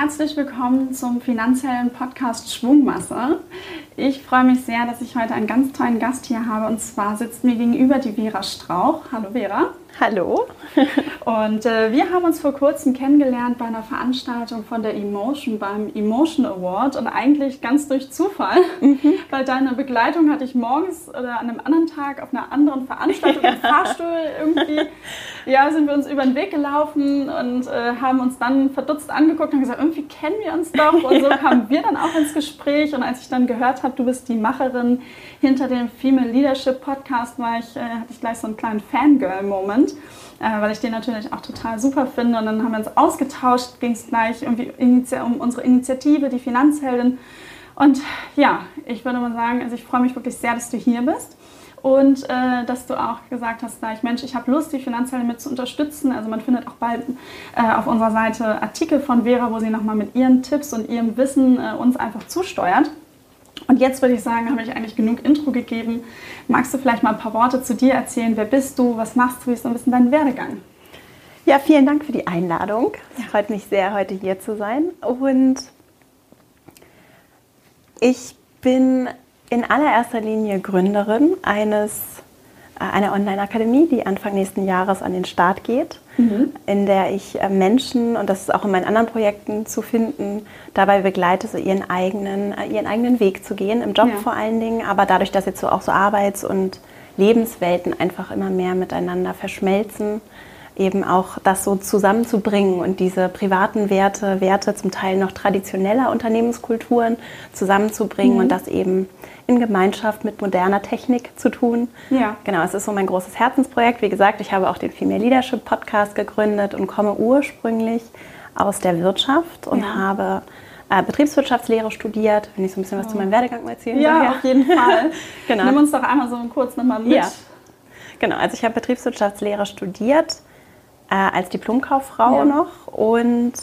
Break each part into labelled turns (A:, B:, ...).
A: herzlich willkommen zum finanziellen Podcast Schwungmasse. Ich freue mich sehr, dass ich heute einen ganz tollen Gast hier habe und zwar sitzt mir gegenüber die Vera Strauch. Hallo Vera.
B: Hallo.
A: Und äh, wir haben uns vor kurzem kennengelernt bei einer Veranstaltung von der Emotion beim Emotion Award und eigentlich ganz durch Zufall, mhm. weil deine Begleitung hatte ich morgens oder an einem anderen Tag auf einer anderen Veranstaltung im Fahrstuhl irgendwie. Ja, sind wir uns über den Weg gelaufen und äh, haben uns dann verdutzt angeguckt und gesagt, irgendwie kennen wir uns doch. Und so kamen wir dann auch ins Gespräch. Und als ich dann gehört habe, du bist die Macherin hinter dem Female Leadership Podcast, war ich, äh, hatte ich gleich so einen kleinen Fangirl-Moment äh, weil ich den natürlich auch total super finde. Und dann haben wir uns ausgetauscht, ging es gleich irgendwie um unsere Initiative, die Finanzheldin. Und ja, ich würde mal sagen, also ich freue mich wirklich sehr, dass du hier bist. Und äh, dass du auch gesagt hast, gleich, Mensch, ich habe Lust, die Finanzheldin mit zu unterstützen. Also man findet auch bald äh, auf unserer Seite Artikel von Vera, wo sie nochmal mit ihren Tipps und ihrem Wissen äh, uns einfach zusteuert. Und jetzt würde ich sagen, habe ich eigentlich genug Intro gegeben. Magst du vielleicht mal ein paar Worte zu dir erzählen? Wer bist du? Was machst du? Wie ist so ein bisschen dein Werdegang?
B: Ja, vielen Dank für die Einladung. Es ja. freut mich sehr, heute hier zu sein. Und ich bin in allererster Linie Gründerin eines äh, einer Online-Akademie, die Anfang nächsten Jahres an den Start geht, mhm. in der ich äh, Menschen, und das ist auch in meinen anderen Projekten zu finden, dabei begleite, so ihren eigenen, äh, ihren eigenen Weg zu gehen, im Job ja. vor allen Dingen, aber dadurch, dass jetzt so auch so Arbeits- und Lebenswelten einfach immer mehr miteinander verschmelzen, eben auch das so zusammenzubringen und diese privaten Werte, Werte zum Teil noch traditioneller Unternehmenskulturen zusammenzubringen mhm. und das eben in Gemeinschaft mit moderner Technik zu tun. Ja. Genau, es ist so mein großes Herzensprojekt. Wie gesagt, ich habe auch den Female Leadership Podcast gegründet und komme ursprünglich aus der Wirtschaft und ja. habe äh, Betriebswirtschaftslehre studiert. Wenn ich so ein bisschen was oh. zu meinem Werdegang erzählen
A: Ja, ja. auf jeden Fall. genau. Nimm uns doch einmal so kurz nochmal mit. Ja.
B: Genau, also ich habe Betriebswirtschaftslehre studiert äh, als Diplomkauffrau ja. noch und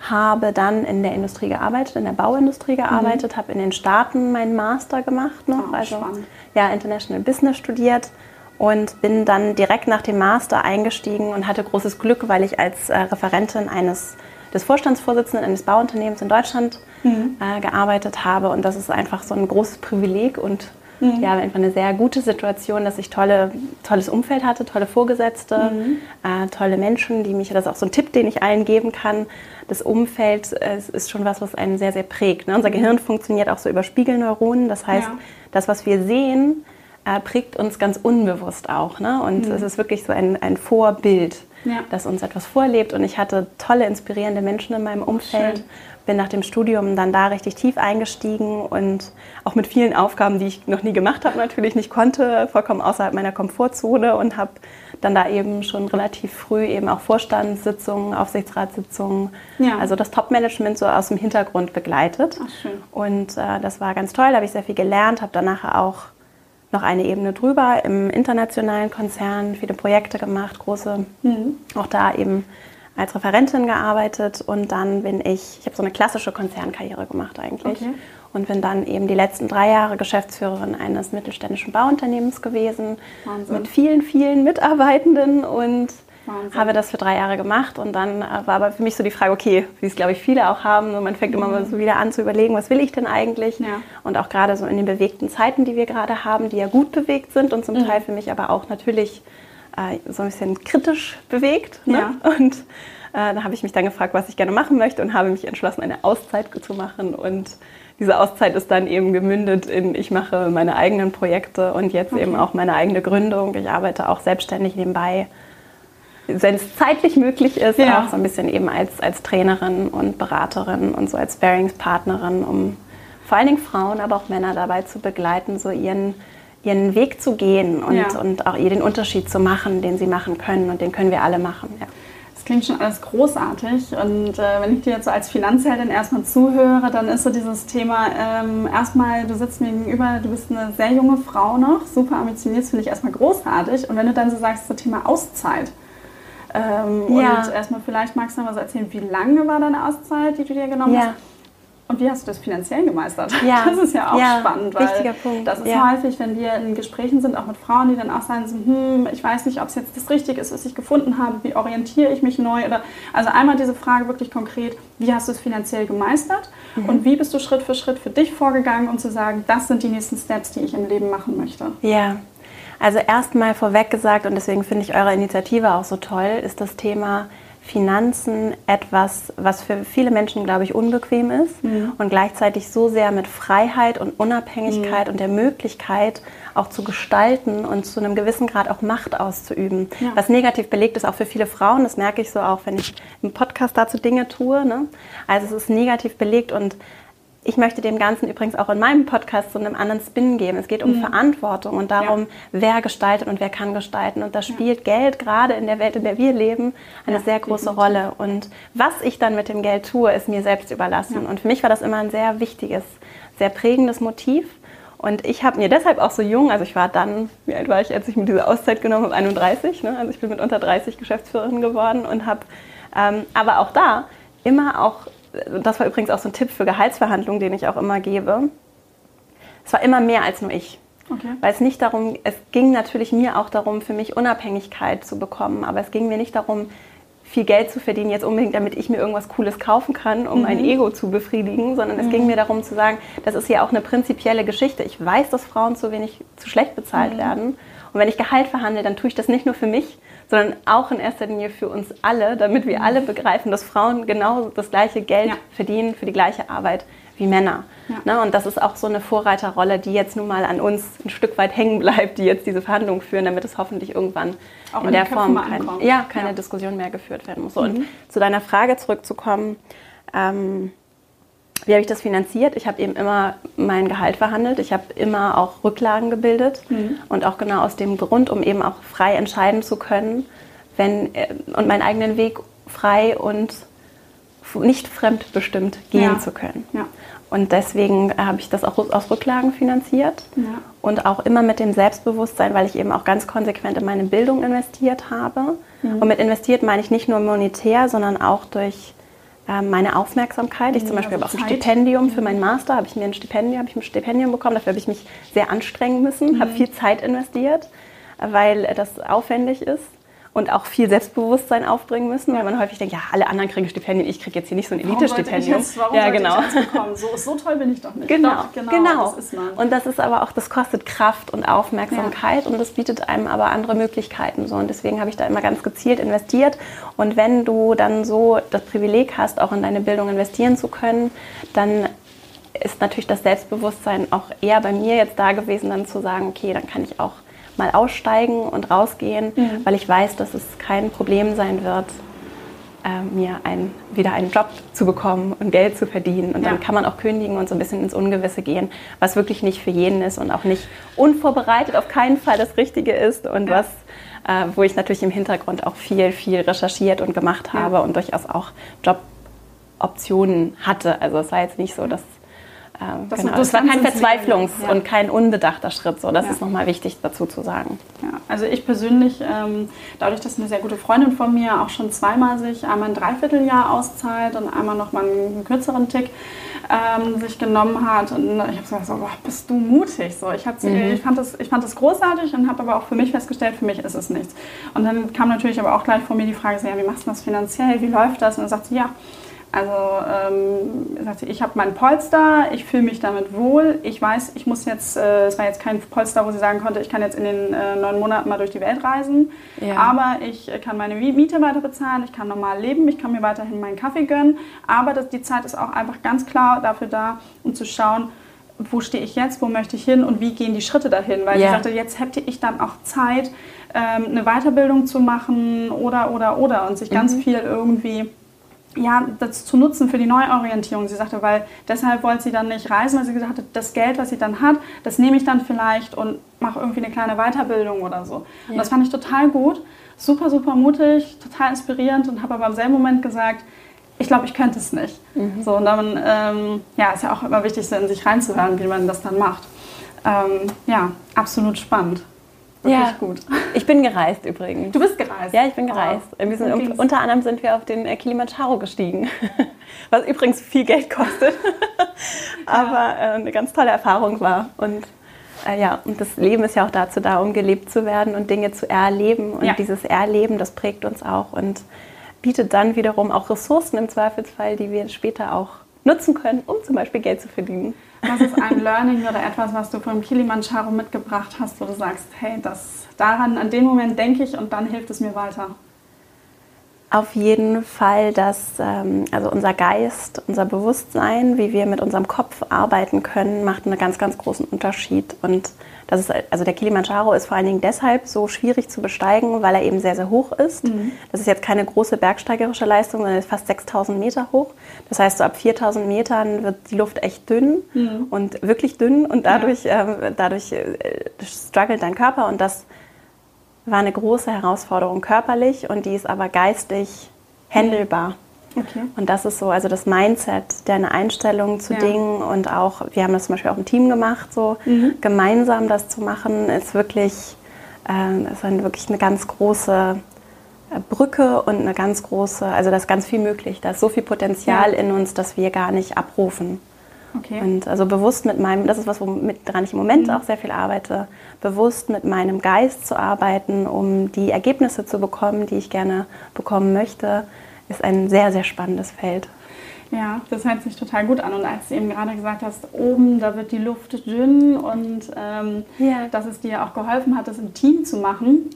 B: habe dann in der Industrie gearbeitet, in der Bauindustrie gearbeitet, mhm. habe in den Staaten meinen Master gemacht noch, oh, also spannend. ja International Business studiert und bin dann direkt nach dem Master eingestiegen und hatte großes Glück, weil ich als äh, Referentin eines des Vorstandsvorsitzenden eines Bauunternehmens in Deutschland mhm. äh, gearbeitet habe und das ist einfach so ein großes Privileg und Mhm. Ja, einfach eine sehr gute Situation, dass ich tolle, tolles Umfeld hatte, tolle Vorgesetzte, mhm. äh, tolle Menschen, die mich, das ist auch so ein Tipp, den ich allen geben kann. Das Umfeld äh, ist schon was, was einen sehr, sehr prägt. Ne? Unser Gehirn funktioniert auch so über Spiegelneuronen. Das heißt, ja. das, was wir sehen, äh, prägt uns ganz unbewusst auch. Ne? Und mhm. es ist wirklich so ein, ein Vorbild, ja. das uns etwas vorlebt. Und ich hatte tolle, inspirierende Menschen in meinem Umfeld. Schön bin nach dem Studium dann da richtig tief eingestiegen und auch mit vielen Aufgaben, die ich noch nie gemacht habe, natürlich nicht konnte, vollkommen außerhalb meiner Komfortzone und habe dann da eben schon relativ früh eben auch Vorstandssitzungen, Aufsichtsratssitzungen, ja. also das Top-Management so aus dem Hintergrund begleitet. Ach, schön. Und äh, das war ganz toll, da habe ich sehr viel gelernt, habe danach auch noch eine Ebene drüber im internationalen Konzern viele Projekte gemacht, große, mhm. auch da eben als Referentin gearbeitet und dann bin ich, ich habe so eine klassische Konzernkarriere gemacht eigentlich okay. und bin dann eben die letzten drei Jahre Geschäftsführerin eines mittelständischen Bauunternehmens gewesen Wahnsinn. mit vielen, vielen Mitarbeitenden und Wahnsinn. habe das für drei Jahre gemacht und dann äh, war aber für mich so die Frage, okay, wie es glaube ich viele auch haben, man fängt mhm. immer mal so wieder an zu überlegen, was will ich denn eigentlich? Ja. Und auch gerade so in den bewegten Zeiten, die wir gerade haben, die ja gut bewegt sind und zum mhm. Teil für mich aber auch natürlich äh, so ein bisschen kritisch bewegt. Ne? Ja. Und äh, da habe ich mich dann gefragt, was ich gerne machen möchte und habe mich entschlossen, eine Auszeit zu machen. Und diese Auszeit ist dann eben gemündet in, ich mache meine eigenen Projekte und jetzt okay. eben auch meine eigene Gründung. Ich arbeite auch selbstständig nebenbei, wenn es zeitlich möglich ist, ja. auch so ein bisschen eben als, als Trainerin und Beraterin und so als Sparingspartnerin, um vor allen Dingen Frauen, aber auch Männer dabei zu begleiten, so ihren ihren Weg zu gehen und, ja. und auch ihr den Unterschied zu machen, den sie machen können und den können wir alle machen. Ja.
A: Das klingt schon alles großartig und äh, wenn ich dir jetzt so als Finanzheldin erstmal zuhöre, dann ist so dieses Thema ähm, erstmal, du sitzt mir gegenüber, du bist eine sehr junge Frau noch, super ambitioniert, finde ich erstmal großartig und wenn du dann so sagst, das Thema Auszeit, ähm, ja. Und erstmal vielleicht magst du noch mal so erzählen, wie lange war deine Auszeit, die du dir genommen ja. hast? Und wie hast du das finanziell gemeistert?
B: Ja.
A: Das ist ja auch
B: ja,
A: spannend, weil
B: wichtiger Punkt.
A: das ist
B: ja.
A: häufig, wenn wir in Gesprächen sind, auch mit Frauen, die dann auch sagen, so, hm, ich weiß nicht, ob es jetzt das Richtige ist, was ich gefunden habe, wie orientiere ich mich neu? Oder, also einmal diese Frage wirklich konkret, wie hast du es finanziell gemeistert mhm. und wie bist du Schritt für Schritt für dich vorgegangen, um zu sagen, das sind die nächsten Steps, die ich im Leben machen möchte?
B: Ja, also erstmal vorweg gesagt, und deswegen finde ich eure Initiative auch so toll, ist das Thema Finanzen etwas, was für viele Menschen, glaube ich, unbequem ist mhm. und gleichzeitig so sehr mit Freiheit und Unabhängigkeit mhm. und der Möglichkeit auch zu gestalten und zu einem gewissen Grad auch Macht auszuüben. Ja. Was negativ belegt ist auch für viele Frauen, das merke ich so auch, wenn ich im Podcast dazu Dinge tue. Ne? Also es ist negativ belegt und ich möchte dem Ganzen übrigens auch in meinem Podcast so einen anderen Spin geben. Es geht um mhm. Verantwortung und darum, ja. wer gestaltet und wer kann gestalten. Und da spielt ja. Geld gerade in der Welt, in der wir leben, eine ja, sehr große definitiv. Rolle. Und was ich dann mit dem Geld tue, ist mir selbst überlassen. Und für mich war das immer ein sehr wichtiges, sehr prägendes Motiv. Und ich habe mir deshalb auch so jung, also ich war dann, wie alt war ich, als ich mir diese Auszeit genommen habe, 31, ne? also ich bin mit unter 30 Geschäftsführerin geworden und habe ähm, aber auch da immer auch das war übrigens auch so ein Tipp für Gehaltsverhandlungen, den ich auch immer gebe. Es war immer mehr als nur ich. Okay. Weil es nicht darum, es ging natürlich mir auch darum, für mich Unabhängigkeit zu bekommen, aber es ging mir nicht darum, viel Geld zu verdienen, jetzt unbedingt, damit ich mir irgendwas Cooles kaufen kann, um mhm. mein Ego zu befriedigen, sondern mhm. es ging mir darum zu sagen, das ist ja auch eine prinzipielle Geschichte. Ich weiß, dass Frauen zu wenig, zu schlecht bezahlt mhm. werden. Und wenn ich Gehalt verhandle, dann tue ich das nicht nur für mich, sondern auch in erster Linie für uns alle, damit wir alle begreifen, dass Frauen genau das gleiche Geld ja. verdienen für die gleiche Arbeit wie Männer. Ja. Ne? Und das ist auch so eine Vorreiterrolle, die jetzt nun mal an uns ein Stück weit hängen bleibt, die jetzt diese Verhandlungen führen, damit es hoffentlich irgendwann auch in, in der Form kein, ja, keine ja. Diskussion mehr geführt werden muss. Mhm. Und zu deiner Frage zurückzukommen, ähm, wie habe ich das finanziert? Ich habe eben immer mein Gehalt verhandelt. Ich habe immer auch Rücklagen gebildet mhm. und auch genau aus dem Grund, um eben auch frei entscheiden zu können, wenn äh, und meinen eigenen Weg frei und nicht fremdbestimmt gehen ja. zu können. Ja. Und deswegen habe ich das auch aus Rücklagen finanziert ja. und auch immer mit dem Selbstbewusstsein, weil ich eben auch ganz konsequent in meine Bildung investiert habe. Mhm. Und mit investiert meine ich nicht nur monetär, sondern auch durch meine Aufmerksamkeit. Ich zum Beispiel also habe auch ein Stipendium für meinen Master, habe ich mir ein Stipendium, habe ich ein Stipendium bekommen. Dafür habe ich mich sehr anstrengen müssen, mhm. habe viel Zeit investiert, weil das aufwendig ist und auch viel Selbstbewusstsein aufbringen müssen, weil man häufig denkt, ja, alle anderen kriegen Stipendien, ich kriege jetzt hier nicht so ein Elite-Stipendium.
A: Ja, genau. So, so, toll bin ich doch nicht.
B: Genau, doch, genau. genau. Das und das ist aber auch, das kostet Kraft und Aufmerksamkeit ja. und das bietet einem aber andere Möglichkeiten. So. Und deswegen habe ich da immer ganz gezielt investiert. Und wenn du dann so das Privileg hast, auch in deine Bildung investieren zu können, dann ist natürlich das Selbstbewusstsein auch eher bei mir jetzt da gewesen, dann zu sagen, okay, dann kann ich auch mal aussteigen und rausgehen, mhm. weil ich weiß, dass es kein Problem sein wird, äh, mir ein, wieder einen Job zu bekommen und Geld zu verdienen. Und ja. dann kann man auch kündigen und so ein bisschen ins Ungewisse gehen, was wirklich nicht für jeden ist und auch nicht unvorbereitet auf keinen Fall das Richtige ist und ja. was, äh, wo ich natürlich im Hintergrund auch viel, viel recherchiert und gemacht habe ja. und durchaus auch Joboptionen hatte. Also es war jetzt nicht so, dass ähm, das, genau. das war kein Verzweiflungs- ja. und kein unbedachter Schritt. So, das ja. ist nochmal wichtig dazu zu sagen.
A: Ja, also ich persönlich, ähm, dadurch, dass eine sehr gute Freundin von mir auch schon zweimal sich einmal ein Dreivierteljahr auszahlt und einmal nochmal einen kürzeren Tick ähm, sich genommen hat. Und ich habe gesagt, so, boah, bist du mutig. So, ich, mhm. ich, fand das, ich fand das großartig und habe aber auch für mich festgestellt, für mich ist es nichts. Und dann kam natürlich aber auch gleich vor mir die Frage, so, ja, wie machst du das finanziell? Wie läuft das? Und dann sagt sie, ja, also ähm, ich habe mein Polster, ich fühle mich damit wohl. Ich weiß, ich muss jetzt, äh, es war jetzt kein Polster, wo sie sagen konnte, ich kann jetzt in den äh, neun Monaten mal durch die Welt reisen. Ja. Aber ich kann meine Miete weiter bezahlen, ich kann normal leben, ich kann mir weiterhin meinen Kaffee gönnen. Aber das, die Zeit ist auch einfach ganz klar dafür da, um zu schauen, wo stehe ich jetzt, wo möchte ich hin und wie gehen die Schritte dahin. Weil ja. sie sagte, jetzt hätte ich dann auch Zeit, ähm, eine Weiterbildung zu machen oder, oder, oder und sich ganz mhm. viel irgendwie ja, das zu nutzen für die Neuorientierung. Sie sagte, weil deshalb wollte sie dann nicht reisen, weil sie gesagt hat, das Geld, was sie dann hat, das nehme ich dann vielleicht und mache irgendwie eine kleine Weiterbildung oder so. Ja. Und das fand ich total gut, super, super mutig, total inspirierend und habe aber im selben Moment gesagt, ich glaube, ich könnte es nicht. Mhm. So, und dann ähm, ja, ist ja auch immer wichtig, so in sich reinzuhören, wie man das dann macht. Ähm, ja, absolut spannend.
B: Wirklich ja. gut. Ich bin gereist übrigens.
A: Du bist gereist?
B: Ja, ich bin gereist. Oh. Wir sind, unter anderem sind wir auf den äh, Kilimanjaro gestiegen. Was übrigens viel Geld kostet, aber äh, eine ganz tolle Erfahrung war. Und äh, ja, und das Leben ist ja auch dazu da, um gelebt zu werden und Dinge zu erleben. Und ja. dieses Erleben, das prägt uns auch und bietet dann wiederum auch Ressourcen im Zweifelsfall, die wir später auch nutzen können, um zum Beispiel Geld zu verdienen.
A: Was ist ein Learning oder etwas, was du vom Kilimanjaro mitgebracht hast, wo du sagst, hey, das daran, an den Moment denke ich und dann hilft es mir weiter?
B: Auf jeden Fall, dass ähm, also unser Geist, unser Bewusstsein, wie wir mit unserem Kopf arbeiten können, macht einen ganz, ganz großen Unterschied. Und das ist, also der Kilimanjaro ist vor allen Dingen deshalb so schwierig zu besteigen, weil er eben sehr, sehr hoch ist. Mhm. Das ist jetzt keine große bergsteigerische Leistung, sondern ist fast 6000 Meter hoch. Das heißt, so ab 4000 Metern wird die Luft echt dünn mhm. und wirklich dünn und dadurch, ja. äh, dadurch äh, struggelt dein Körper und das war eine große Herausforderung körperlich und die ist aber geistig handelbar. Okay. Und das ist so, also das Mindset, deine Einstellung zu ja. Dingen und auch, wir haben das zum Beispiel auch im Team gemacht, so mhm. gemeinsam das zu machen, ist wirklich, äh, ist eine, wirklich eine ganz große äh, Brücke und eine ganz große, also da ist ganz viel möglich, da ist so viel Potenzial ja. in uns, das wir gar nicht abrufen. Okay. Und also bewusst mit meinem, das ist was, womit dran ich im Moment mhm. auch sehr viel arbeite, bewusst mit meinem Geist zu arbeiten, um die Ergebnisse zu bekommen, die ich gerne bekommen möchte, ist ein sehr, sehr spannendes Feld.
A: Ja, das hört sich total gut an. Und als du eben gerade gesagt hast, oben, da wird die Luft dünn und ähm, ja. dass es dir auch geholfen hat, das im Team zu machen,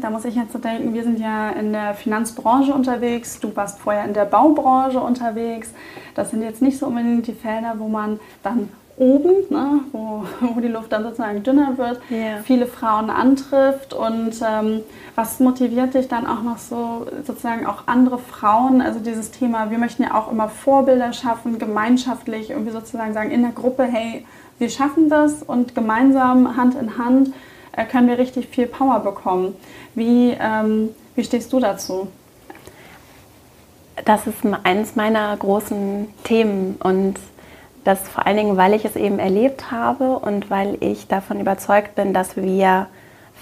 A: da muss ich jetzt so denken, wir sind ja in der Finanzbranche unterwegs, du warst vorher in der Baubranche unterwegs. Das sind jetzt nicht so unbedingt die Felder, wo man dann oben, ne, wo, wo die Luft dann sozusagen dünner wird, yeah. viele Frauen antrifft. Und ähm, was motiviert dich dann auch noch so, sozusagen auch andere Frauen? Also dieses Thema, wir möchten ja auch immer Vorbilder schaffen, gemeinschaftlich irgendwie sozusagen sagen in der Gruppe, hey, wir schaffen das und gemeinsam Hand in Hand äh, können wir richtig viel Power bekommen. Wie, ähm, wie stehst du dazu?
B: Das ist eines meiner großen Themen und das vor allen Dingen, weil ich es eben erlebt habe und weil ich davon überzeugt bin, dass wir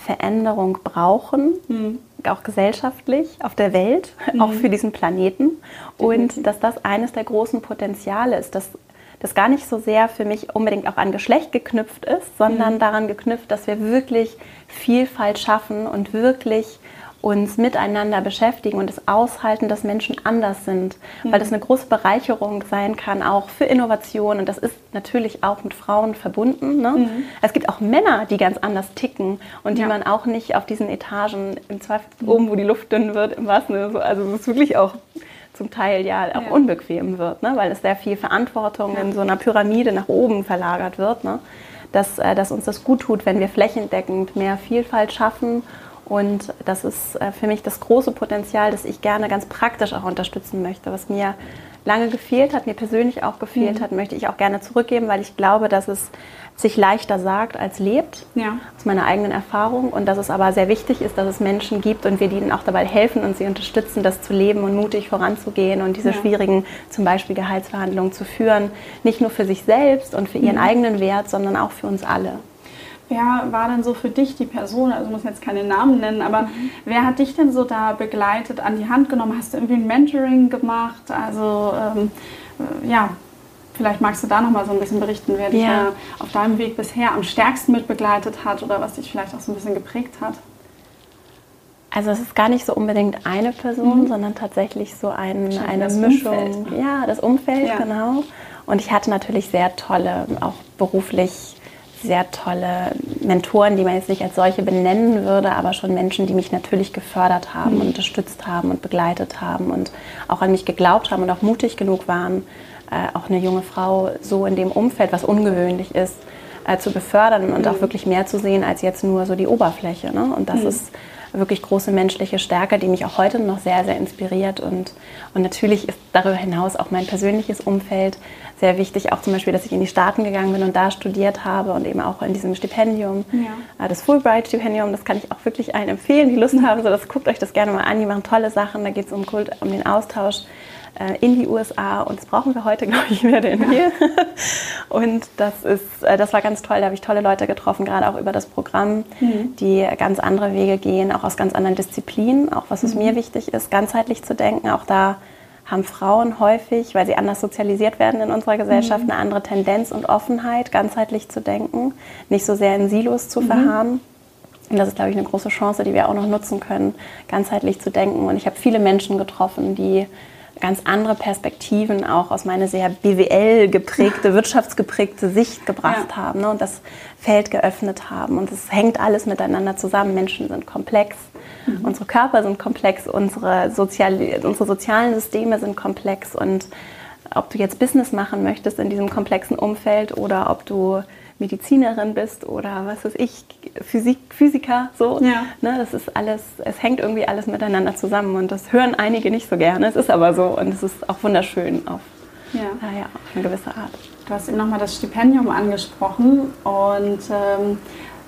B: Veränderung brauchen, mhm. auch gesellschaftlich, auf der Welt, mhm. auch für diesen Planeten. Und dass das eines der großen Potenziale ist, dass das gar nicht so sehr für mich unbedingt auch an Geschlecht geknüpft ist, sondern mhm. daran geknüpft, dass wir wirklich Vielfalt schaffen und wirklich uns miteinander beschäftigen und es aushalten, dass Menschen anders sind, mhm. weil das eine große Bereicherung sein kann, auch für Innovation. Und das ist natürlich auch mit Frauen verbunden. Ne? Mhm. Es gibt auch Männer, die ganz anders ticken und die ja. man auch nicht auf diesen Etagen, im Zweifel mhm. oben, wo die Luft dünn wird, im wahrsten Sinne, also es ist wirklich auch zum Teil ja auch ja. unbequem wird, ne? weil es sehr viel Verantwortung ja. in so einer Pyramide nach oben verlagert wird. Ne? Dass, äh, dass uns das gut tut, wenn wir flächendeckend mehr Vielfalt schaffen und das ist äh, für mich das große Potenzial, das ich gerne ganz praktisch auch unterstützen möchte. Was mir lange gefehlt hat, mir persönlich auch gefehlt mhm. hat, möchte ich auch gerne zurückgeben, weil ich glaube, dass es sich leichter sagt als lebt, ja. aus meiner eigenen Erfahrung. Und dass es aber sehr wichtig ist, dass es Menschen gibt und wir ihnen auch dabei helfen und sie unterstützen, das zu leben und mutig voranzugehen und diese ja. schwierigen, zum Beispiel Gehaltsverhandlungen zu führen. Nicht nur für sich selbst und für ihren mhm. eigenen Wert, sondern auch für uns alle.
A: Wer war denn so für dich die Person? Also muss jetzt keine Namen nennen, aber mhm. wer hat dich denn so da begleitet, an die Hand genommen? Hast du irgendwie ein Mentoring gemacht? Also ähm, äh, ja, vielleicht magst du da noch mal so ein bisschen berichten, wer dich ja. auf deinem Weg bisher am stärksten mit begleitet hat oder was dich vielleicht auch so ein bisschen geprägt hat.
B: Also es ist gar nicht so unbedingt eine Person, mhm. sondern tatsächlich so ein, eine Mischung. Umfeld. Ja, das Umfeld, ja. genau. Und ich hatte natürlich sehr tolle, auch beruflich sehr tolle Mentoren, die man jetzt nicht als solche benennen würde, aber schon Menschen, die mich natürlich gefördert haben, mhm. unterstützt haben und begleitet haben und auch an mich geglaubt haben und auch mutig genug waren, äh, auch eine junge Frau so in dem Umfeld, was ungewöhnlich ist, äh, zu befördern und mhm. auch wirklich mehr zu sehen als jetzt nur so die Oberfläche. Ne? Und das mhm. ist wirklich große menschliche Stärke, die mich auch heute noch sehr, sehr inspiriert. Und, und natürlich ist darüber hinaus auch mein persönliches Umfeld sehr wichtig. Auch zum Beispiel, dass ich in die Staaten gegangen bin und da studiert habe und eben auch in diesem Stipendium, ja. Äh, das Fulbright-Stipendium, das kann ich auch wirklich allen empfehlen, die Lust haben. So, das guckt euch das gerne mal an. Die machen tolle Sachen. Da geht es um, um den Austausch in die USA und das brauchen wir heute, glaube ich, mehr denn hier. und das, ist, äh, das war ganz toll, da habe ich tolle Leute getroffen, gerade auch über das Programm, mhm. die ganz andere Wege gehen, auch aus ganz anderen Disziplinen, auch was es mhm. mir wichtig ist, ganzheitlich zu denken. Auch da haben Frauen häufig, weil sie anders sozialisiert werden in unserer Gesellschaft, mhm. eine andere Tendenz und Offenheit, ganzheitlich zu denken, nicht so sehr in Silos zu mhm. verharren. Und das ist, glaube ich, eine große Chance, die wir auch noch nutzen können, ganzheitlich zu denken. Und ich habe viele Menschen getroffen, die ganz andere Perspektiven auch aus meiner sehr BWL geprägte, wirtschaftsgeprägte Sicht gebracht ja. haben ne, und das Feld geöffnet haben. Und es hängt alles miteinander zusammen. Menschen sind komplex, mhm. unsere Körper sind komplex, unsere, Sozial unsere sozialen Systeme sind komplex. Und ob du jetzt Business machen möchtest in diesem komplexen Umfeld oder ob du Medizinerin bist oder was weiß ich, Physik, Physiker, so. Ja. Ne, das ist alles, es hängt irgendwie alles miteinander zusammen und das hören einige nicht so gerne. Es ist aber so und es ist auch wunderschön auf, ja. Äh, ja, auf eine gewisse Art.
A: Du hast eben nochmal das Stipendium angesprochen und ähm,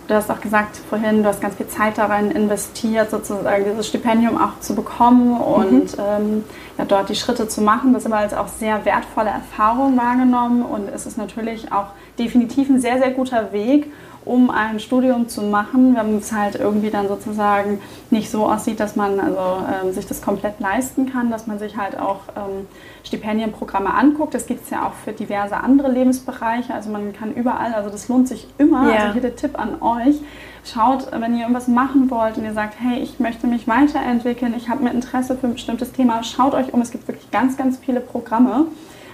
A: Du hast auch gesagt vorhin, du hast ganz viel Zeit darin investiert, sozusagen dieses Stipendium auch zu bekommen und mhm. ähm, ja, dort die Schritte zu machen. Das aber als auch sehr wertvolle Erfahrung wahrgenommen und es ist natürlich auch definitiv ein sehr, sehr guter Weg, um ein Studium zu machen, wenn es halt irgendwie dann sozusagen nicht so aussieht, dass man also, ähm, sich das komplett leisten kann, dass man sich halt auch ähm, Stipendienprogramme anguckt. Das gibt es ja auch für diverse andere Lebensbereiche. Also man kann überall, also das lohnt sich immer. Ja. Also hier der Tipp an euch. Schaut, wenn ihr irgendwas machen wollt und ihr sagt, hey, ich möchte mich weiterentwickeln, ich habe mir Interesse für ein bestimmtes Thema, schaut euch um. Es gibt wirklich ganz, ganz viele Programme.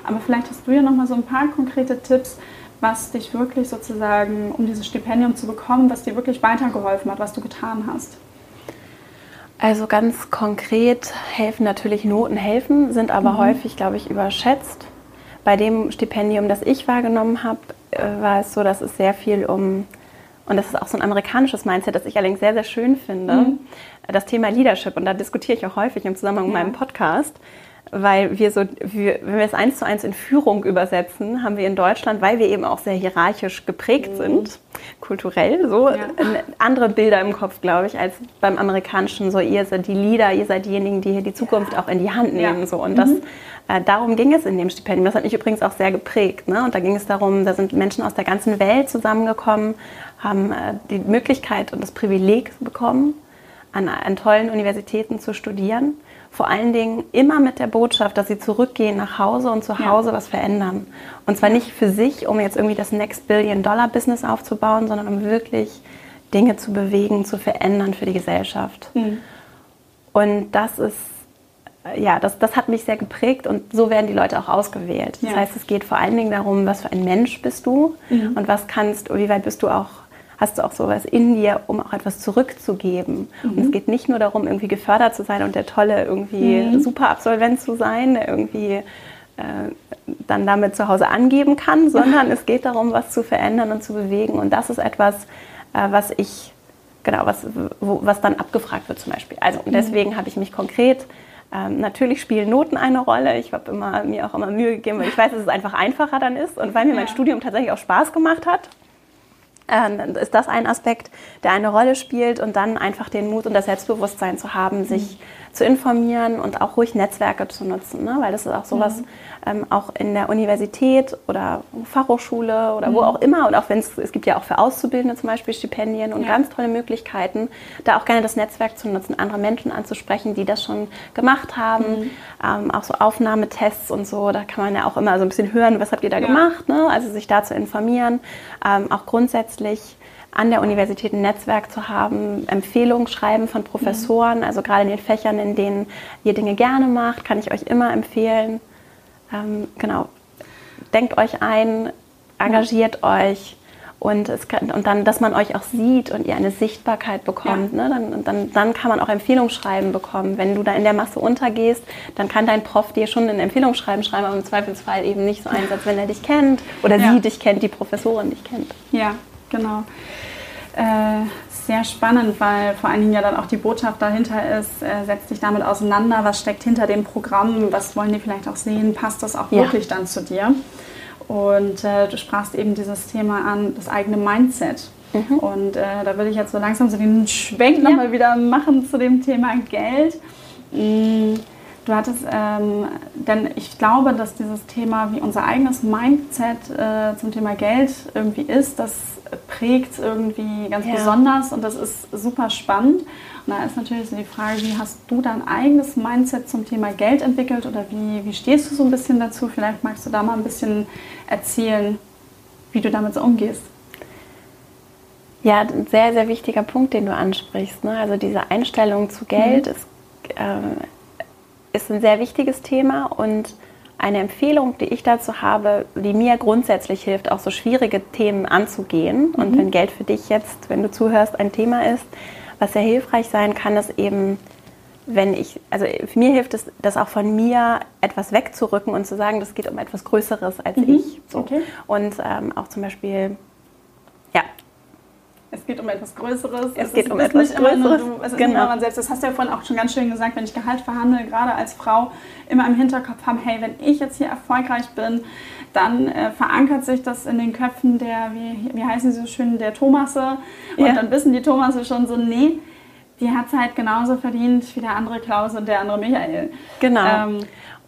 A: Aber vielleicht hast du ja noch mal so ein paar konkrete Tipps, was dich wirklich sozusagen, um dieses Stipendium zu bekommen, was dir wirklich weitergeholfen hat, was du getan hast?
B: Also ganz konkret helfen natürlich Noten helfen, sind aber mhm. häufig, glaube ich, überschätzt. Bei dem Stipendium, das ich wahrgenommen habe, äh, war es so, dass es sehr viel um, und das ist auch so ein amerikanisches Mindset, das ich allerdings sehr, sehr schön finde, mhm. das Thema Leadership. Und da diskutiere ich auch häufig im Zusammenhang mit meinem Podcast weil wir so, wir, wenn wir es eins zu eins in Führung übersetzen, haben wir in Deutschland, weil wir eben auch sehr hierarchisch geprägt mhm. sind, kulturell so, ja. andere Bilder im Kopf, glaube ich, als beim amerikanischen, so ihr seid die Leader, ihr seid diejenigen, die hier die Zukunft ja. auch in die Hand nehmen. Ja. So. Und mhm. das, äh, darum ging es in dem Stipendium. Das hat mich übrigens auch sehr geprägt. Ne? Und da ging es darum, da sind Menschen aus der ganzen Welt zusammengekommen, haben äh, die Möglichkeit und das Privileg bekommen, an, an tollen Universitäten zu studieren vor allen Dingen immer mit der Botschaft, dass sie zurückgehen nach Hause und zu Hause ja. was verändern. Und zwar nicht für sich, um jetzt irgendwie das Next Billion Dollar Business aufzubauen, sondern um wirklich Dinge zu bewegen, zu verändern für die Gesellschaft. Mhm. Und das ist, ja, das, das hat mich sehr geprägt und so werden die Leute auch ausgewählt. Das ja. heißt, es geht vor allen Dingen darum, was für ein Mensch bist du mhm. und was kannst, wie weit bist du auch hast du auch sowas in dir, um auch etwas zurückzugeben. Mhm. Und es geht nicht nur darum, irgendwie gefördert zu sein und der tolle irgendwie mhm. super Absolvent zu sein, der irgendwie äh, dann damit zu Hause angeben kann, sondern es geht darum, was zu verändern und zu bewegen. Und das ist etwas, äh, was ich, genau, was, wo, was dann abgefragt wird zum Beispiel. Also und mhm. deswegen habe ich mich konkret ähm, natürlich spielen Noten eine Rolle. Ich habe immer, mir auch immer Mühe gegeben, weil ich weiß, dass es einfach einfacher dann ist. Und weil mir mein Studium tatsächlich auch Spaß gemacht hat, äh, ist das ein Aspekt, der eine Rolle spielt und dann einfach den Mut und das Selbstbewusstsein zu haben, sich mhm zu informieren und auch ruhig Netzwerke zu nutzen, ne? weil das ist auch sowas, mhm. Ähm, auch in der Universität oder Fachhochschule oder mhm. wo auch immer und auch wenn es, es gibt ja auch für Auszubildende zum Beispiel Stipendien und ja. ganz tolle Möglichkeiten, da auch gerne das Netzwerk zu nutzen, andere Menschen anzusprechen, die das schon gemacht haben, mhm. ähm, auch so Aufnahmetests und so, da kann man ja auch immer so ein bisschen hören, was habt ihr da ja. gemacht, ne? also sich da zu informieren, ähm, auch grundsätzlich an der Universität ein Netzwerk zu haben, Empfehlungen schreiben von Professoren, mhm. also gerade in den Fächern, in denen ihr Dinge gerne macht, kann ich euch immer empfehlen. Ähm, genau, denkt euch ein, engagiert ja. euch und, kann, und dann, dass man euch auch sieht und ihr eine Sichtbarkeit bekommt. Ja. Ne? Dann, dann, dann kann man auch Empfehlungsschreiben bekommen. Wenn du da in der Masse untergehst, dann kann dein Prof dir schon ein Empfehlungsschreiben schreiben, aber im Zweifelsfall eben nicht so einsatz, wenn er dich kennt oder ja. sie dich kennt, die Professorin dich kennt.
A: Ja, genau. Äh, sehr spannend, weil vor allen Dingen ja dann auch die Botschaft dahinter ist, äh, setzt dich damit auseinander, was steckt hinter dem Programm, was wollen die vielleicht auch sehen, passt das auch ja. wirklich dann zu dir? Und äh, du sprachst eben dieses Thema an, das eigene Mindset. Mhm. Und äh, da würde ich jetzt so langsam so den Schwenk ja. nochmal wieder machen zu dem Thema Geld. Mm, Du hattest, ähm, denn ich glaube, dass dieses Thema, wie unser eigenes Mindset äh, zum Thema Geld irgendwie ist, das prägt irgendwie ganz ja. besonders und das ist super spannend. Und da ist natürlich so die Frage, wie hast du dein eigenes Mindset zum Thema Geld entwickelt oder wie, wie stehst du so ein bisschen dazu? Vielleicht magst du da mal ein bisschen erzählen, wie du damit so umgehst.
B: Ja, ein sehr, sehr wichtiger Punkt, den du ansprichst. Ne? Also diese Einstellung zu Geld mhm. ist, äh, ist ein sehr wichtiges Thema und eine Empfehlung, die ich dazu habe, die mir grundsätzlich hilft, auch so schwierige Themen anzugehen. Mhm. Und wenn Geld für dich jetzt, wenn du zuhörst, ein Thema ist, was sehr hilfreich sein kann, ist eben, wenn ich, also für mir hilft es, das auch von mir etwas wegzurücken und zu sagen, das geht um etwas Größeres als mhm. ich. So. Okay. Und ähm, auch zum Beispiel, ja,
A: es geht um etwas Größeres.
B: Es, es geht ist, um etwas Größeres.
A: Du, es ist genau. man selbst. Das hast du ja vorhin auch schon ganz schön gesagt, wenn ich Gehalt verhandle, gerade als Frau, immer im Hinterkopf haben, hey, wenn ich jetzt hier erfolgreich bin, dann äh, verankert sich das in den Köpfen der, wie, wie heißen sie so schön, der Thomasse. Und ja. dann wissen die Thomasse schon so, nee, die hat es halt genauso verdient wie der andere Klaus und der andere Michael.
B: Genau. Ähm,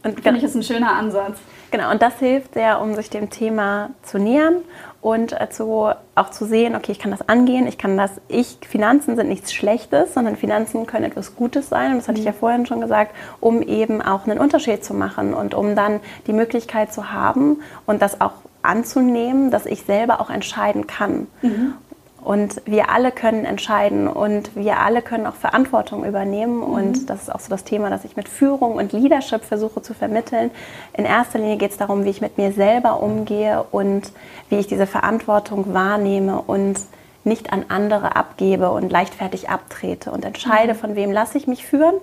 A: und finde ich, ist ein schöner Ansatz.
B: Genau, und das hilft sehr, um sich dem Thema zu nähern und äh, zu, auch zu sehen, okay, ich kann das angehen, ich kann das, ich, Finanzen sind nichts Schlechtes, sondern Finanzen können etwas Gutes sein, und das hatte ich ja mhm. vorhin schon gesagt, um eben auch einen Unterschied zu machen und um dann die Möglichkeit zu haben und das auch anzunehmen, dass ich selber auch entscheiden kann. Mhm. Und wir alle können entscheiden und wir alle können auch Verantwortung übernehmen. Mhm. Und das ist auch so das Thema, das ich mit Führung und Leadership versuche zu vermitteln. In erster Linie geht es darum, wie ich mit mir selber umgehe und wie ich diese Verantwortung wahrnehme und nicht an andere abgebe und leichtfertig abtrete und entscheide, mhm. von wem lasse ich mich führen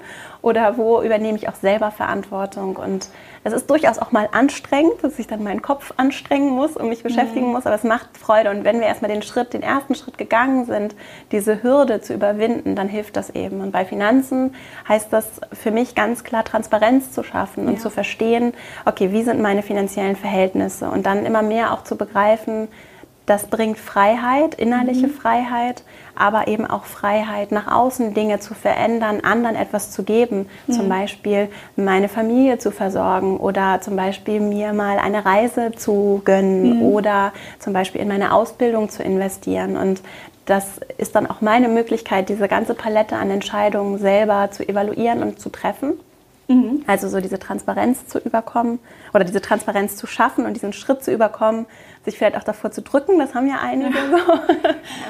B: oder wo übernehme ich auch selber Verantwortung. Und es ist durchaus auch mal anstrengend, dass ich dann meinen Kopf anstrengen muss und mich beschäftigen mhm. muss, aber es macht Freude. Und wenn wir erstmal den Schritt, den ersten Schritt gegangen sind, diese Hürde zu überwinden, dann hilft das eben. Und bei Finanzen heißt das für mich ganz klar, Transparenz zu schaffen ja. und zu verstehen, okay, wie sind meine finanziellen Verhältnisse und dann immer mehr auch zu begreifen, das bringt Freiheit, innerliche mhm. Freiheit, aber eben auch Freiheit, nach außen Dinge zu verändern, anderen etwas zu geben. Mhm. Zum Beispiel meine Familie zu versorgen oder zum Beispiel mir mal eine Reise zu gönnen mhm. oder zum Beispiel in meine Ausbildung zu investieren. Und das ist dann auch meine Möglichkeit, diese ganze Palette an Entscheidungen selber zu evaluieren und zu treffen. Mhm. Also so diese Transparenz zu überkommen oder diese Transparenz zu schaffen und diesen Schritt zu überkommen, sich vielleicht auch davor zu drücken, das haben ja einige so.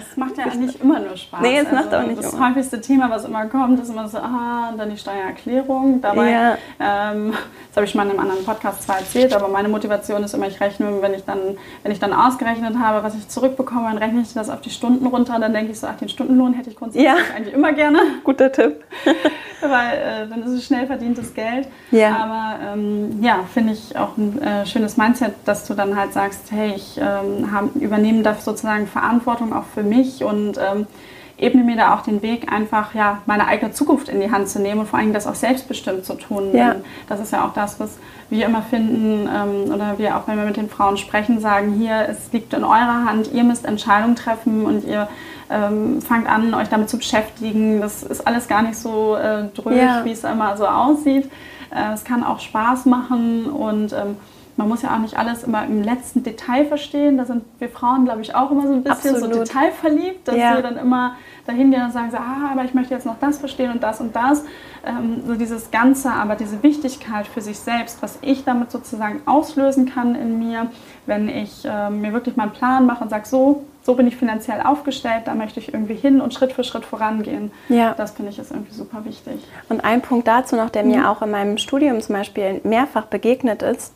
A: Es macht ja nicht immer nur Spaß.
B: Nee, es also macht auch nicht
A: Das immer. häufigste Thema, was immer kommt, ist immer so, aha, dann die Steuererklärung. Dabei, ja. ähm, das habe ich schon mal in einem anderen Podcast zwar erzählt, aber meine Motivation ist immer, ich rechne, wenn ich dann, wenn ich dann ausgerechnet habe, was ich zurückbekomme, dann rechne ich das auf die Stunden runter, dann denke ich so, ach, den Stundenlohn hätte ich grundsätzlich ja. eigentlich immer gerne.
B: Guter Tipp.
A: Weil äh, dann ist es schnell verdientes Geld.
B: Ja.
A: Aber ähm, ja, finde ich auch ein äh, schönes Mindset, dass du dann halt sagst, hey, ich ähm, haben, übernehme da sozusagen Verantwortung auch für mich und ähm, ebne mir da auch den Weg, einfach ja, meine eigene Zukunft in die Hand zu nehmen und vor allem das auch selbstbestimmt zu tun.
B: Ja.
A: Das ist ja auch das, was wir immer finden ähm, oder wir auch, wenn wir mit den Frauen sprechen, sagen, hier, es liegt in eurer Hand, ihr müsst Entscheidungen treffen und ihr ähm, fangt an, euch damit zu beschäftigen. Das ist alles gar nicht so äh, dröge, ja. wie es immer so aussieht. Äh, es kann auch Spaß machen und ähm, man muss ja auch nicht alles immer im letzten Detail verstehen. Da sind wir Frauen, glaube ich, auch immer so ein bisschen Absolut. so detailverliebt, dass ja. wir dann immer dahin gehen und sagen, so, ah, aber ich möchte jetzt noch das verstehen und das und das. Ähm, so dieses Ganze, aber diese Wichtigkeit für sich selbst, was ich damit sozusagen auslösen kann in mir, wenn ich äh, mir wirklich mal einen Plan mache und sage, so, so bin ich finanziell aufgestellt, da möchte ich irgendwie hin und Schritt für Schritt vorangehen.
B: Ja.
A: Das finde ich ist irgendwie super wichtig.
B: Und ein Punkt dazu noch, der mhm. mir auch in meinem Studium zum Beispiel mehrfach begegnet ist,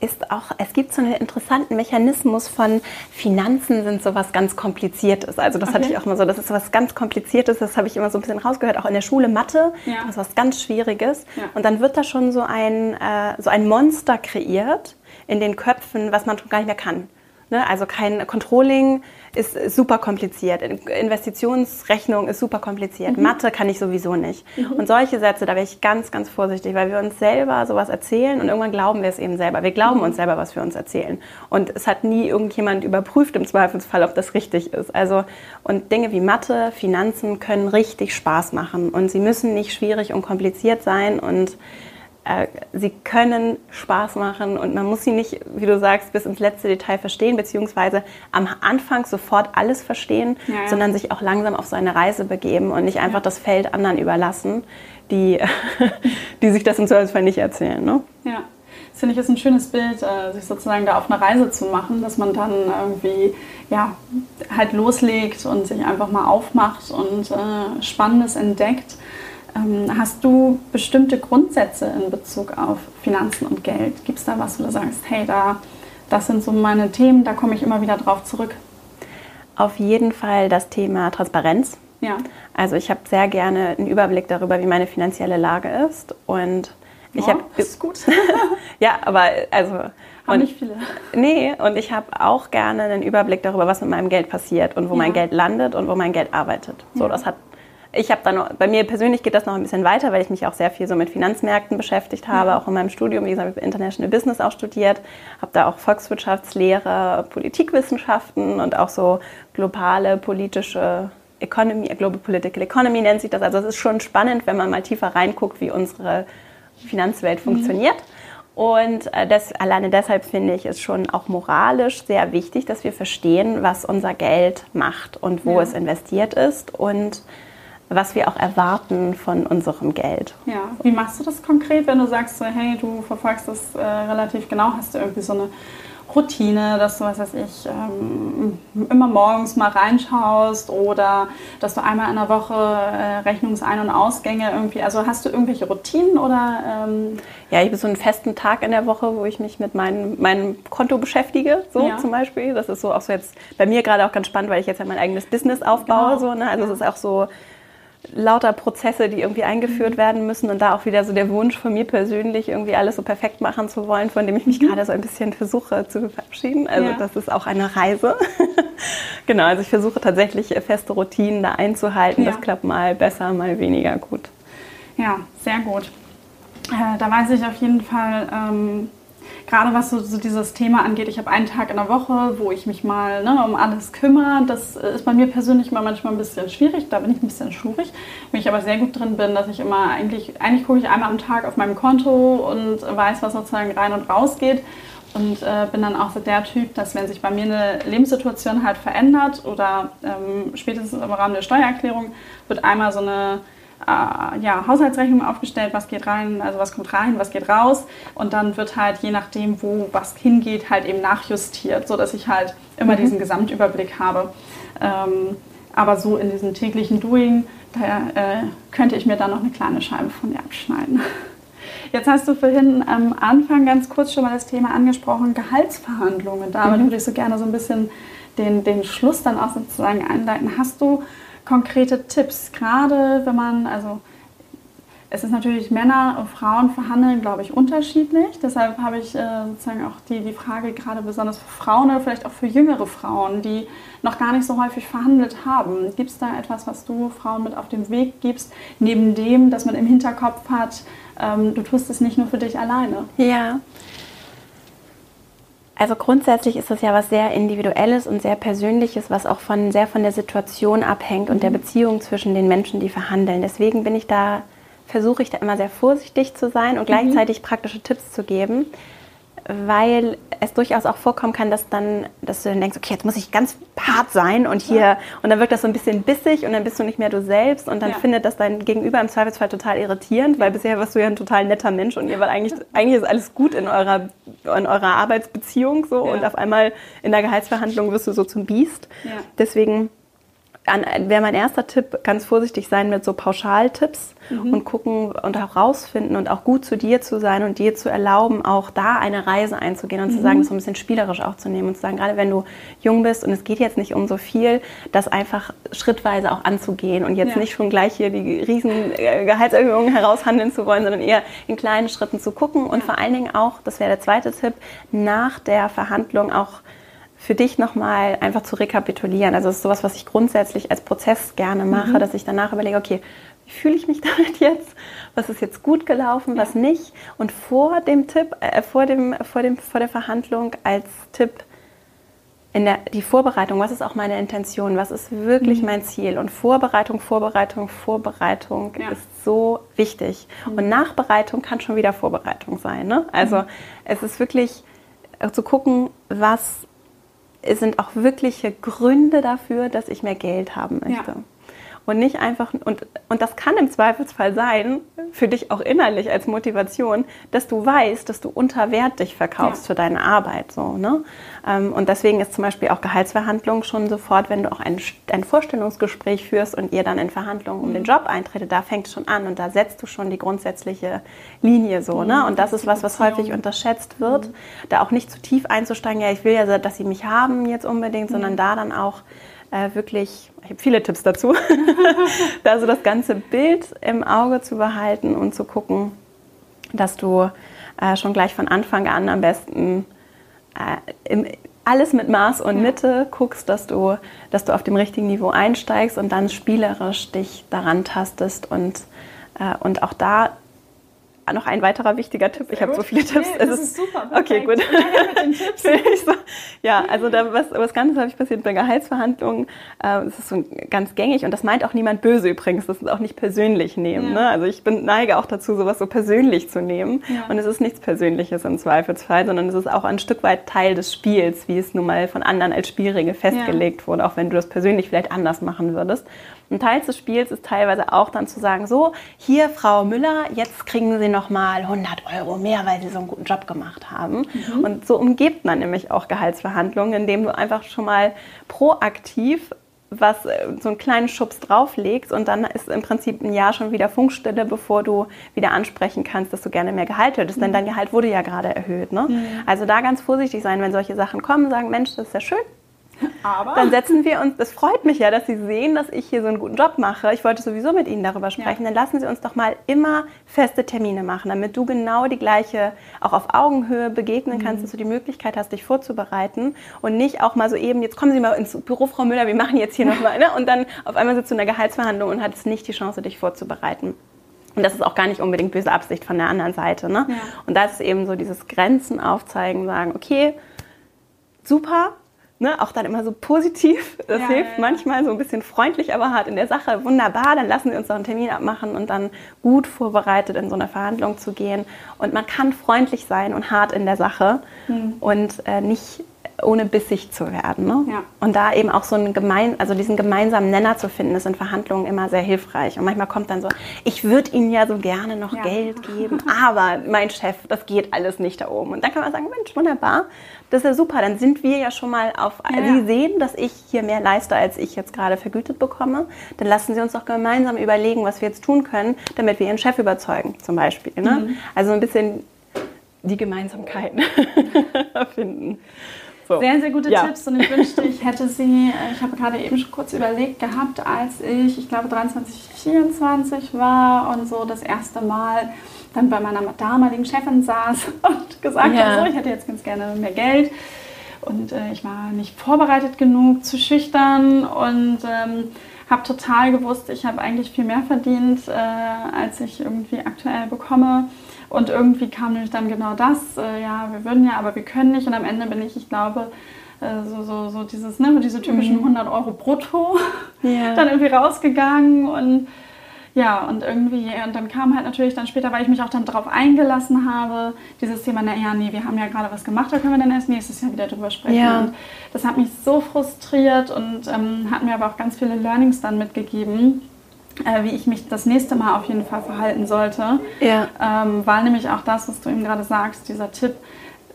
B: ist auch, es gibt so einen interessanten Mechanismus von Finanzen sind so was ganz Kompliziertes. Also das okay. hatte ich auch immer so, das ist so was ganz Kompliziertes, das habe ich immer so ein bisschen rausgehört, auch in der Schule Mathe, ja. das ist was ganz Schwieriges. Ja. Und dann wird da schon so ein, äh, so ein Monster kreiert in den Köpfen, was man gar nicht mehr kann. Ne? Also kein Controlling ist super kompliziert. Investitionsrechnung ist super kompliziert. Mhm. Mathe kann ich sowieso nicht. Mhm. Und solche Sätze, da bin ich ganz, ganz vorsichtig, weil wir uns selber sowas erzählen und irgendwann glauben wir es eben selber. Wir glauben mhm. uns selber, was wir uns erzählen. Und es hat nie irgendjemand überprüft im Zweifelsfall, ob das richtig ist. Also, und Dinge wie Mathe, Finanzen können richtig Spaß machen und sie müssen nicht schwierig und kompliziert sein und sie können Spaß machen und man muss sie nicht, wie du sagst, bis ins letzte Detail verstehen, beziehungsweise am Anfang sofort alles verstehen, ja, ja. sondern sich auch langsam auf so eine Reise begeben und nicht einfach ja. das Feld anderen überlassen, die, die sich das im Zweifelsfall nicht erzählen. Ne?
A: Ja. Das finde ich ist ein schönes Bild, äh, sich sozusagen da auf eine Reise zu machen, dass man dann irgendwie ja, halt loslegt und sich einfach mal aufmacht und äh, Spannendes entdeckt. Ähm, hast du bestimmte Grundsätze in Bezug auf Finanzen und Geld? Gibt es da was, wo du sagst, hey, da, das sind so meine Themen, da komme ich immer wieder drauf zurück?
B: Auf jeden Fall das Thema Transparenz. Ja. Also ich habe sehr gerne einen Überblick darüber, wie meine finanzielle Lage ist und ich
A: oh, habe ist gut.
B: ja, aber also
A: haben nicht viele.
B: Nee, und ich habe auch gerne einen Überblick darüber, was mit meinem Geld passiert und wo ja. mein Geld landet und wo mein Geld arbeitet. So, ja. das hat ich habe dann bei mir persönlich geht das noch ein bisschen weiter, weil ich mich auch sehr viel so mit Finanzmärkten beschäftigt habe, ja. auch in meinem Studium, wie gesagt, International Business auch studiert, habe da auch Volkswirtschaftslehre, Politikwissenschaften und auch so globale politische Economy, Global Political Economy nennt sich das. Also es ist schon spannend, wenn man mal tiefer reinguckt, wie unsere Finanzwelt mhm. funktioniert. Und äh, das, alleine deshalb finde ich es schon auch moralisch sehr wichtig, dass wir verstehen, was unser Geld macht und wo ja. es investiert ist und was wir auch erwarten von unserem Geld.
A: Ja, wie machst du das konkret, wenn du sagst, so, hey, du verfolgst das äh, relativ genau, hast du irgendwie so eine Routine, dass du, was weiß ich, ähm, immer morgens mal reinschaust oder dass du einmal in der Woche äh, Rechnungsein- und Ausgänge irgendwie, also hast du irgendwelche Routinen oder? Ähm
B: ja, ich habe so einen festen Tag in der Woche, wo ich mich mit meinem, meinem Konto beschäftige, so ja. zum Beispiel. Das ist so auch so jetzt bei mir gerade auch ganz spannend, weil ich jetzt ja mein eigenes Business aufbaue, genau. so, ne? also es ist auch so lauter Prozesse, die irgendwie eingeführt werden müssen und da auch wieder so der Wunsch von mir persönlich, irgendwie alles so perfekt machen zu wollen, von dem ich mich mhm. gerade so ein bisschen versuche zu verabschieden. Also ja. das ist auch eine Reise. genau, also ich versuche tatsächlich feste Routinen da einzuhalten. Ja. Das klappt mal besser, mal weniger gut.
A: Ja, sehr gut. Äh, da weiß ich auf jeden Fall, ähm, gerade was so, so, dieses Thema angeht, ich habe einen Tag in der Woche, wo ich mich mal ne, um alles kümmere. Das ist bei mir persönlich mal manchmal ein bisschen schwierig, da bin ich ein bisschen schurig. Wo ich aber sehr gut drin bin, dass ich immer eigentlich, eigentlich gucke ich einmal am Tag auf meinem Konto und weiß, was sozusagen rein und raus geht. Und äh, bin dann auch so der Typ, dass wenn sich bei mir eine Lebenssituation halt verändert oder ähm, spätestens im Rahmen der Steuererklärung wird einmal so eine äh, ja, Haushaltsrechnung aufgestellt, was geht rein, also was kommt rein, was geht raus. Und dann wird halt je nachdem, wo was hingeht, halt eben nachjustiert, sodass ich halt immer mhm. diesen Gesamtüberblick habe. Ähm, aber so in diesem täglichen Doing, da äh, könnte ich mir dann noch eine kleine Scheibe von dir abschneiden. Jetzt hast du vorhin am Anfang ganz kurz schon mal das Thema angesprochen, Gehaltsverhandlungen. Damit mhm. würde ich so gerne so ein bisschen den, den Schluss dann auch sozusagen einleiten. Hast du konkrete Tipps, gerade wenn man, also es ist natürlich Männer und Frauen verhandeln, glaube ich, unterschiedlich. Deshalb habe ich äh, sozusagen auch die, die Frage gerade besonders für Frauen oder vielleicht auch für jüngere Frauen, die noch gar nicht so häufig verhandelt haben. Gibt es da etwas, was du Frauen mit auf den Weg gibst, neben dem, dass man im Hinterkopf hat, ähm, du tust es nicht nur für dich alleine?
B: Ja, also grundsätzlich ist das ja was sehr Individuelles und sehr Persönliches, was auch von, sehr von der Situation abhängt und der mhm. Beziehung zwischen den Menschen, die verhandeln. Deswegen bin ich da, versuche ich da immer sehr vorsichtig zu sein und mhm. gleichzeitig praktische Tipps zu geben weil es durchaus auch vorkommen kann, dass dann, dass du dann denkst, okay, jetzt muss ich ganz hart sein und hier ja. und dann wirkt das so ein bisschen bissig und dann bist du nicht mehr du selbst und dann ja. findet das dein Gegenüber im Zweifelsfall total irritierend, weil bisher warst du ja ein total netter Mensch und ihr war eigentlich eigentlich ist alles gut in eurer in eurer Arbeitsbeziehung so ja. und auf einmal in der Gehaltsverhandlung wirst du so zum Biest. Deswegen wäre mein erster Tipp, ganz vorsichtig sein mit so Pauschaltipps mhm. und gucken und auch rausfinden und auch gut zu dir zu sein und dir zu erlauben, auch da eine Reise einzugehen und mhm. zu sagen, das so ein bisschen spielerisch auch zu nehmen und zu sagen, gerade wenn du jung bist und es geht jetzt nicht um so viel, das einfach schrittweise auch anzugehen und jetzt ja. nicht schon gleich hier die riesen äh, Gehaltserhöhungen heraushandeln zu wollen, sondern eher in kleinen Schritten zu gucken und ja. vor allen Dingen auch, das wäre der zweite Tipp, nach der Verhandlung auch für dich nochmal einfach zu rekapitulieren. Also es ist sowas, was ich grundsätzlich als Prozess gerne mache, mhm. dass ich danach überlege, okay, wie fühle ich mich damit jetzt? Was ist jetzt gut gelaufen, was nicht? Und vor dem Tipp, äh, vor, dem, vor, dem, vor der Verhandlung als Tipp in der, die Vorbereitung, was ist auch meine Intention, was ist wirklich mhm. mein Ziel? Und Vorbereitung, Vorbereitung, Vorbereitung ja. ist so wichtig. Mhm. Und Nachbereitung kann schon wieder Vorbereitung sein. Ne? Also mhm. es ist wirklich äh, zu gucken, was sind auch wirkliche Gründe dafür, dass ich mehr Geld haben möchte. Ja. Und nicht einfach, und, und das kann im Zweifelsfall sein, für dich auch innerlich als Motivation, dass du weißt, dass du unter Wert dich verkaufst ja. für deine Arbeit. So, ne? Ähm, und deswegen ist zum Beispiel auch Gehaltsverhandlung schon sofort, wenn du auch ein, ein Vorstellungsgespräch führst und ihr dann in Verhandlungen um mhm. den Job eintretet, da fängt es schon an und da setzt du schon die grundsätzliche Linie so. Mhm. Ne? Und das ist was, was häufig unterschätzt wird, mhm. da auch nicht zu tief einzusteigen, ja, ich will ja, dass sie mich haben jetzt unbedingt, sondern mhm. da dann auch äh, wirklich, ich habe viele Tipps dazu, da so das ganze Bild im Auge zu behalten und zu gucken, dass du äh, schon gleich von Anfang an am besten äh, im, alles mit Maß und Mitte guckst, dass du, dass du auf dem richtigen Niveau einsteigst und dann spielerisch dich daran tastest und, äh, und auch da noch ein weiterer wichtiger Tipp. ich habe so viele Tipps.
A: Nee, das ist super.
B: Perfekt. Okay, gut. so, ja, also da, was, was ganz häufig passiert bei Gehaltsverhandlungen, äh, das ist so ganz gängig und das meint auch niemand böse übrigens. Das ist auch nicht persönlich nehmen. Ja. Ne? Also ich bin, neige auch dazu, sowas so persönlich zu nehmen. Ja. Und es ist nichts Persönliches im Zweifelsfall, sondern es ist auch ein Stück weit Teil des Spiels, wie es nun mal von anderen als Spielregel festgelegt ja. wurde, auch wenn du das persönlich vielleicht anders machen würdest. Und Teil des Spiels ist teilweise auch dann zu sagen, so, hier Frau Müller, jetzt kriegen Sie noch mal 100 Euro mehr, weil Sie so einen guten Job gemacht haben. Mhm. Und so umgibt man nämlich auch Gehaltsverhandlungen, indem du einfach schon mal proaktiv was äh, so einen kleinen Schubs drauflegst und dann ist im Prinzip ein Jahr schon wieder Funkstille, bevor du wieder ansprechen kannst, dass du gerne mehr Gehalt hättest, mhm. denn dein Gehalt wurde ja gerade erhöht. Ne? Mhm. Also da ganz vorsichtig sein, wenn solche Sachen kommen, sagen, Mensch, das ist ja schön, aber dann setzen wir uns, das freut mich ja, dass Sie sehen, dass ich hier so einen guten Job mache. Ich wollte sowieso mit Ihnen darüber sprechen. Ja. Dann lassen Sie uns doch mal immer feste Termine machen, damit du genau die gleiche, auch auf Augenhöhe begegnen kannst, mhm. dass du die Möglichkeit hast, dich vorzubereiten und nicht auch mal so eben, jetzt kommen Sie mal ins Büro, Frau Müller, wir machen jetzt hier nochmal, ne? und dann auf einmal sitzt du in der Gehaltsverhandlung und hattest nicht die Chance, dich vorzubereiten. Und das ist auch gar nicht unbedingt böse Absicht von der anderen Seite. Ne? Ja. Und da ist eben so dieses Grenzen aufzeigen, sagen, okay, super, Ne, auch dann immer so positiv. Das ja, hilft ja, ja. manchmal so ein bisschen freundlich, aber hart in der Sache. Wunderbar, dann lassen Sie uns doch einen Termin abmachen und dann gut vorbereitet in so eine Verhandlung zu gehen. Und man kann freundlich sein und hart in der Sache mhm. und äh, nicht ohne bissig zu werden. Ne? Ja. Und da eben auch so einen gemein, also diesen gemeinsamen Nenner zu finden, ist in Verhandlungen immer sehr hilfreich. Und manchmal kommt dann so, ich würde Ihnen ja so gerne noch ja. Geld geben, aber mein Chef, das geht alles nicht da oben. Und dann kann man sagen, Mensch, wunderbar, das ist ja super, dann sind wir ja schon mal auf, ja. Sie sehen, dass ich hier mehr leiste, als ich jetzt gerade vergütet bekomme. Dann lassen Sie uns doch gemeinsam überlegen, was wir jetzt tun können, damit wir Ihren Chef überzeugen, zum Beispiel. Ne? Mhm. Also ein bisschen die Gemeinsamkeiten finden.
A: So. Sehr, sehr gute ja. Tipps und ich wünschte, ich hätte sie, äh, ich habe gerade eben schon kurz überlegt gehabt, als ich, ich glaube 23, 24 war und so das erste Mal dann bei meiner damaligen Chefin saß und gesagt ja. habe, so, ich hätte jetzt ganz gerne mehr Geld und äh, ich war nicht vorbereitet genug, zu schüchtern und ähm, habe total gewusst, ich habe eigentlich viel mehr verdient, äh, als ich irgendwie aktuell bekomme. Und irgendwie kam nämlich dann genau das, äh, ja, wir würden ja, aber wir können nicht. Und am Ende bin ich, ich glaube, äh, so, so, so dieses, ne, diese typischen 100 mhm. Euro brutto yeah. dann irgendwie rausgegangen und ja, und irgendwie, und dann kam halt natürlich dann später, weil ich mich auch dann darauf eingelassen habe, dieses Thema, naja, nee, wir haben ja gerade was gemacht, da können wir dann erst nächstes Jahr wieder drüber sprechen. Ja. Und das hat mich so frustriert und ähm, hat mir aber auch ganz viele Learnings dann mitgegeben äh, wie ich mich das nächste Mal auf jeden Fall verhalten sollte. Ja. Ähm, weil nämlich auch das, was du eben gerade sagst, dieser Tipp,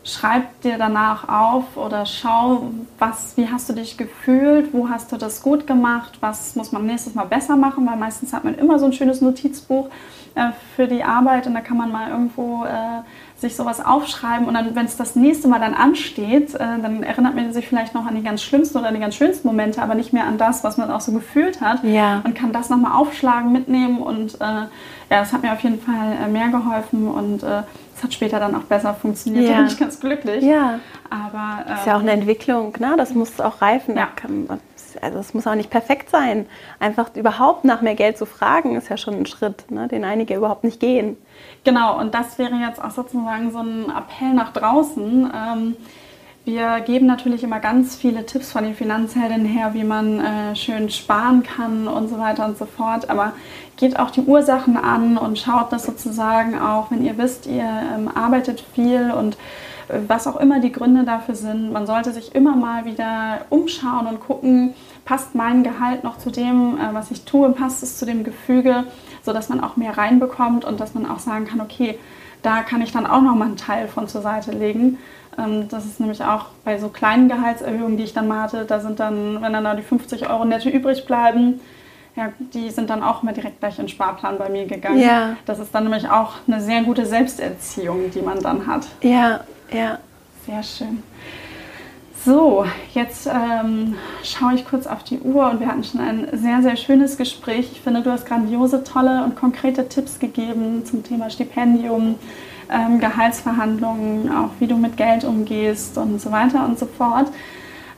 A: schreib dir danach auf oder schau, was, wie hast du dich gefühlt, wo hast du das gut gemacht, was muss man nächstes Mal besser machen, weil meistens hat man immer so ein schönes Notizbuch äh, für die Arbeit und da kann man mal irgendwo äh, sich sowas aufschreiben und dann, wenn es das nächste Mal dann ansteht, äh, dann erinnert man sich vielleicht noch an die ganz schlimmsten oder die ganz schönsten Momente, aber nicht mehr an das, was man auch so gefühlt hat ja. und kann das nochmal aufschlagen, mitnehmen und äh, ja, das hat mir auf jeden Fall äh, mehr geholfen und äh, es hat später dann auch besser funktioniert. Ja. Da bin ich ganz glücklich.
B: Ja. Aber, das ist ja auch eine ähm, Entwicklung, ne? das muss auch reifen. Ja. Also es muss auch nicht perfekt sein. Einfach überhaupt nach mehr Geld zu fragen, ist ja schon ein Schritt, ne? den einige überhaupt nicht gehen.
A: Genau, und das wäre jetzt auch sozusagen so ein Appell nach draußen. Ähm, Wir geben natürlich immer ganz viele Tipps von den Finanzheldinnen her, wie man äh, schön sparen kann und so weiter und so fort. Aber geht auch die Ursachen an und schaut das sozusagen auch, wenn ihr wisst, ihr ähm, arbeitet viel und was auch immer die Gründe dafür sind. Man sollte sich immer mal wieder umschauen und gucken, passt mein Gehalt noch zu dem, äh, was ich tue, passt es zu dem Gefüge, sodass man auch mehr reinbekommt und dass man auch sagen kann, okay, da kann ich dann auch noch mal einen Teil von zur Seite legen. Ähm, das ist nämlich auch bei so kleinen Gehaltserhöhungen, die ich dann mal hatte, da sind dann, wenn dann da die 50 Euro netto übrig bleiben, ja, die sind dann auch immer direkt gleich in den Sparplan bei mir gegangen. Ja. Das ist dann nämlich auch eine sehr gute Selbsterziehung, die man dann hat.
B: Ja, ja.
A: Sehr schön. So, jetzt ähm, schaue ich kurz auf die Uhr und wir hatten schon ein sehr, sehr schönes Gespräch. Ich finde, du hast grandiose, tolle und konkrete Tipps gegeben zum Thema Stipendium, ähm, Gehaltsverhandlungen, auch wie du mit Geld umgehst und so weiter und so fort.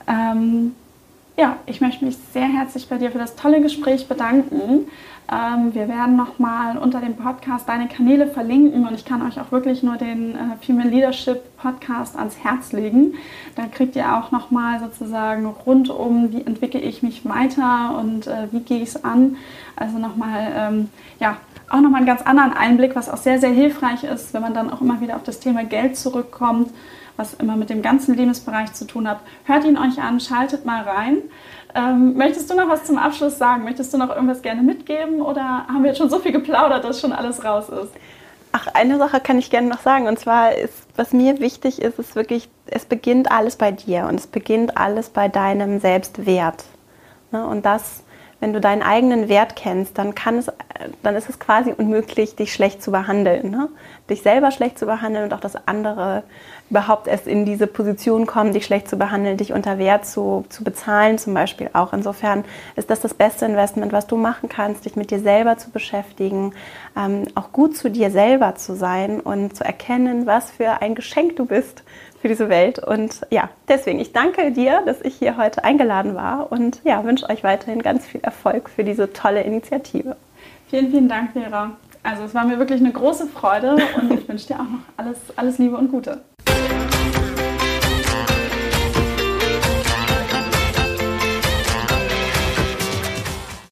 A: Ähm, ja, ich möchte mich sehr herzlich bei dir für das tolle Gespräch bedanken. Ähm, wir werden nochmal unter dem Podcast deine Kanäle verlinken und ich kann euch auch wirklich nur den äh, Female Leadership Podcast ans Herz legen. Da kriegt ihr auch nochmal sozusagen rundum, wie entwickle ich mich weiter und äh, wie gehe ich es an. Also nochmal, ähm, ja, auch nochmal einen ganz anderen Einblick, was auch sehr, sehr hilfreich ist, wenn man dann auch immer wieder auf das Thema Geld zurückkommt, was immer mit dem ganzen Lebensbereich zu tun hat. Hört ihn euch an, schaltet mal rein. Ähm, möchtest du noch was zum Abschluss sagen? Möchtest du noch irgendwas gerne mitgeben oder haben wir jetzt schon so viel geplaudert, dass schon alles raus ist?
B: Ach, eine Sache kann ich gerne noch sagen. Und zwar ist, was mir wichtig ist, ist wirklich, es beginnt alles bei dir und es beginnt alles bei deinem Selbstwert. Ne? Und das wenn du deinen eigenen Wert kennst, dann, kann es, dann ist es quasi unmöglich, dich schlecht zu behandeln. Ne? Dich selber schlecht zu behandeln und auch das andere überhaupt erst in diese Position kommen, dich schlecht zu behandeln, dich unter Wert zu, zu bezahlen zum Beispiel auch. Insofern ist das das beste Investment, was du machen kannst, dich mit dir selber zu beschäftigen, ähm, auch gut zu dir selber zu sein und zu erkennen, was für ein Geschenk du bist für diese Welt. Und ja, deswegen, ich danke dir, dass ich hier heute eingeladen war und ja, wünsche euch weiterhin ganz viel Erfolg für diese tolle Initiative.
A: Vielen, vielen Dank, Vera. Also es war mir wirklich eine große Freude und ich wünsche dir auch noch alles, alles Liebe und Gute.